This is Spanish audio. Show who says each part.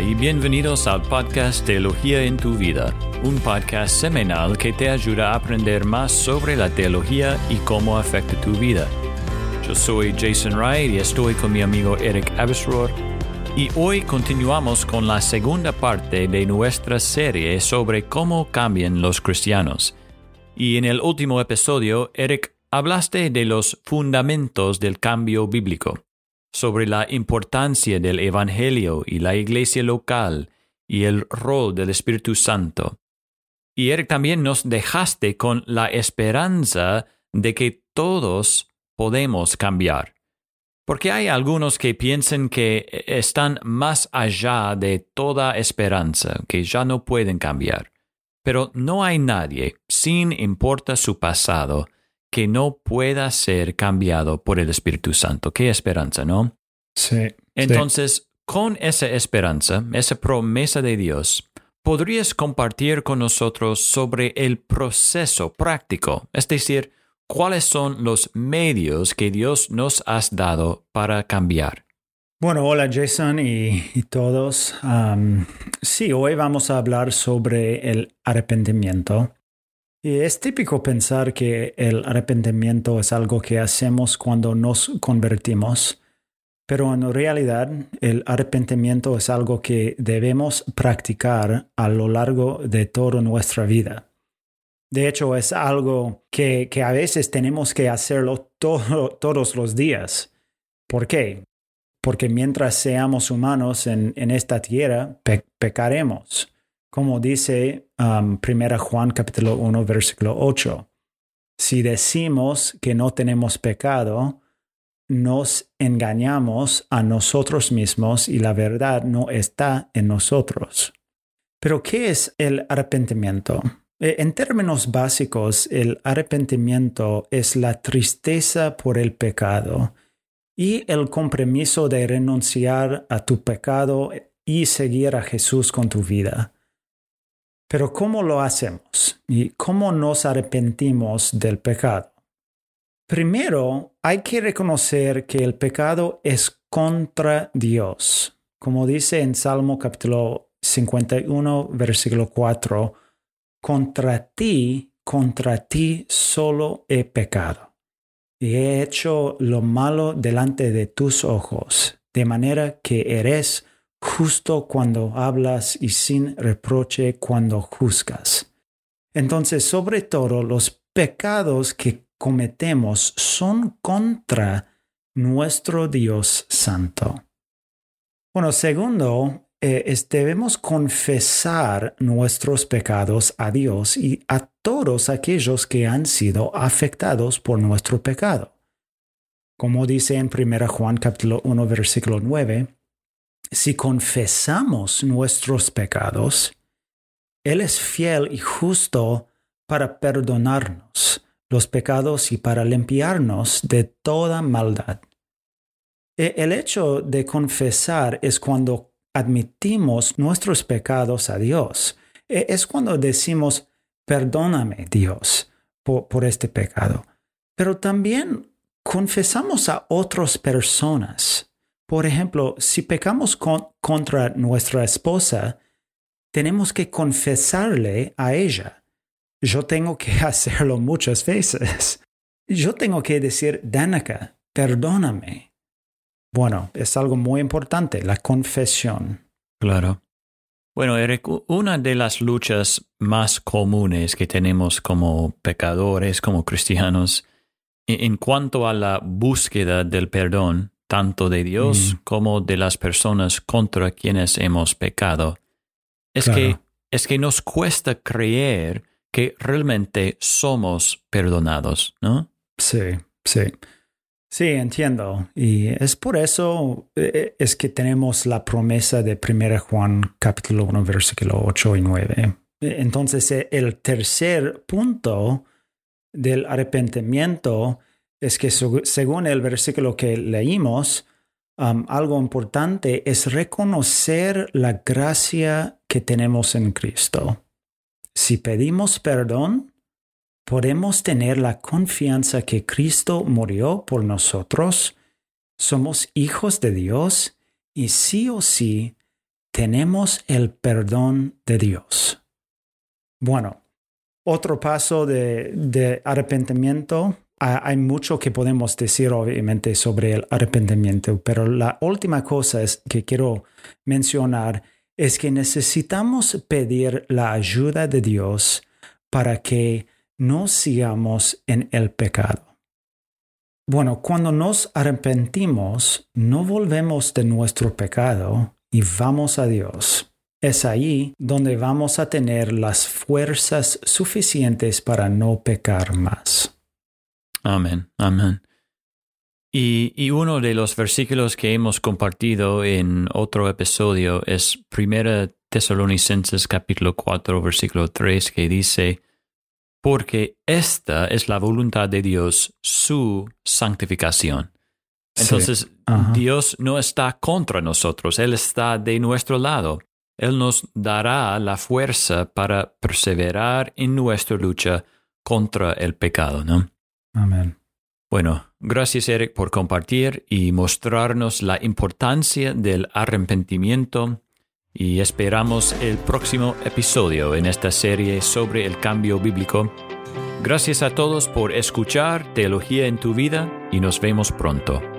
Speaker 1: Y bienvenidos al podcast Teología en tu vida, un podcast semanal que te ayuda a aprender más sobre la teología y cómo afecta tu vida. Yo soy Jason Wright y estoy con mi amigo Eric Abesrohr y hoy continuamos con la segunda parte de nuestra serie sobre cómo cambian los cristianos. Y en el último episodio, Eric, hablaste de los fundamentos del cambio bíblico sobre la importancia del Evangelio y la iglesia local y el rol del Espíritu Santo. Y Eric también nos dejaste con la esperanza de que todos podemos cambiar. Porque hay algunos que piensan que están más allá de toda esperanza, que ya no pueden cambiar. Pero no hay nadie, sin importa su pasado, que no pueda ser cambiado por el Espíritu Santo. Qué esperanza, ¿no?
Speaker 2: Sí.
Speaker 1: Entonces, con esa esperanza, esa promesa de Dios, ¿podrías compartir con nosotros sobre el proceso práctico? Es decir, ¿cuáles son los medios que Dios nos ha dado para cambiar?
Speaker 2: Bueno, hola Jason y, todos. sí, hoy vamos a hablar sobre el arrepentimiento. Y es típico pensar que el arrepentimiento es algo que hacemos cuando nos convertimos, pero en realidad el arrepentimiento es algo que debemos practicar a lo largo de toda nuestra vida. De hecho, es algo que, a veces tenemos que hacerlo todos los días. ¿Por qué? Porque mientras seamos humanos en, esta tierra, pecaremos como dice 1 um, Juan capítulo 1 versículo 8. Si decimos que no tenemos pecado, nos engañamos a nosotros mismos y la verdad no está en nosotros. Pero ¿qué es el arrepentimiento? Eh, en términos básicos, el arrepentimiento es la tristeza por el pecado y el compromiso de renunciar a tu pecado y seguir a Jesús con tu vida. Pero ¿cómo lo hacemos? ¿Y cómo nos arrepentimos del pecado? Primero, hay que reconocer que el pecado es contra Dios. Como dice en Salmo capítulo 51, versículo 4, contra ti, contra ti solo he pecado. Y he hecho lo malo delante de tus ojos, de manera que eres justo cuando hablas y sin reproche cuando juzgas. Entonces, sobre todo, los pecados que cometemos son contra nuestro Dios Santo. Bueno, segundo, eh, debemos confesar nuestros pecados a Dios y a todos aquellos que han sido afectados por nuestro pecado. Como dice en 1 Juan capítulo 1 versículo 9, si confesamos nuestros pecados, Él es fiel y justo para perdonarnos los pecados y para limpiarnos de toda maldad. E, el hecho de confesar es cuando admitimos nuestros pecados a Dios. E, es cuando decimos, perdóname Dios por, por este pecado. Pero también confesamos a otras personas por ejemplo, si pecamos contra nuestra esposa, tenemos que confesarle a ella. Yo tengo que hacerlo muchas veces. Yo tengo que decir, Danica, perdóname. Bueno, es algo muy importante, la confesión.
Speaker 1: Claro. Bueno, Eric, una de las luchas más comunes que tenemos como pecadores, como cristianos, en cuanto a la búsqueda del perdón, tanto de Dios mm. como de las personas contra quienes hemos pecado, es, que, es que nos cuesta creer que realmente somos perdonados, ¿no?
Speaker 2: Sí, sí. Sí, entiendo. Y es por eso eh, eh, es que tenemos la promesa de 1 Juan capítulo 1, versículo 8 y 9. Entonces, eh, el tercer punto del arrepentimiento es que según el versículo que leímos, um, algo importante es reconocer la gracia que tenemos en Cristo. Si pedimos perdón, podemos tener la confianza que Cristo murió por nosotros, somos hijos de Dios y sí o sí tenemos el perdón de Dios. Bueno, otro paso de, arrepentimiento hay mucho que podemos decir obviamente sobre el arrepentimiento, pero la última cosa que quiero mencionar es que necesitamos pedir la ayuda de Dios para que no sigamos en el pecado. Bueno, cuando nos arrepentimos, no volvemos de nuestro pecado y vamos a Dios. Es ahí donde vamos a tener las fuerzas suficientes para no pecar más.
Speaker 1: Amén, amén. Y, uno de los versículos que hemos compartido en otro episodio es 1 Tesalonicenses capítulo 4 versículo 3 que dice, porque esta es la voluntad de Dios, su santificación. Entonces, Dios no está contra nosotros, Él está de nuestro lado. Él nos dará la fuerza para perseverar en nuestra lucha contra el pecado, ¿no? Bueno, gracias Eric por compartir y mostrarnos la importancia del arrepentimiento y esperamos el próximo episodio en esta serie sobre el cambio bíblico. Gracias a todos por escuchar Teología en tu vida y nos vemos pronto.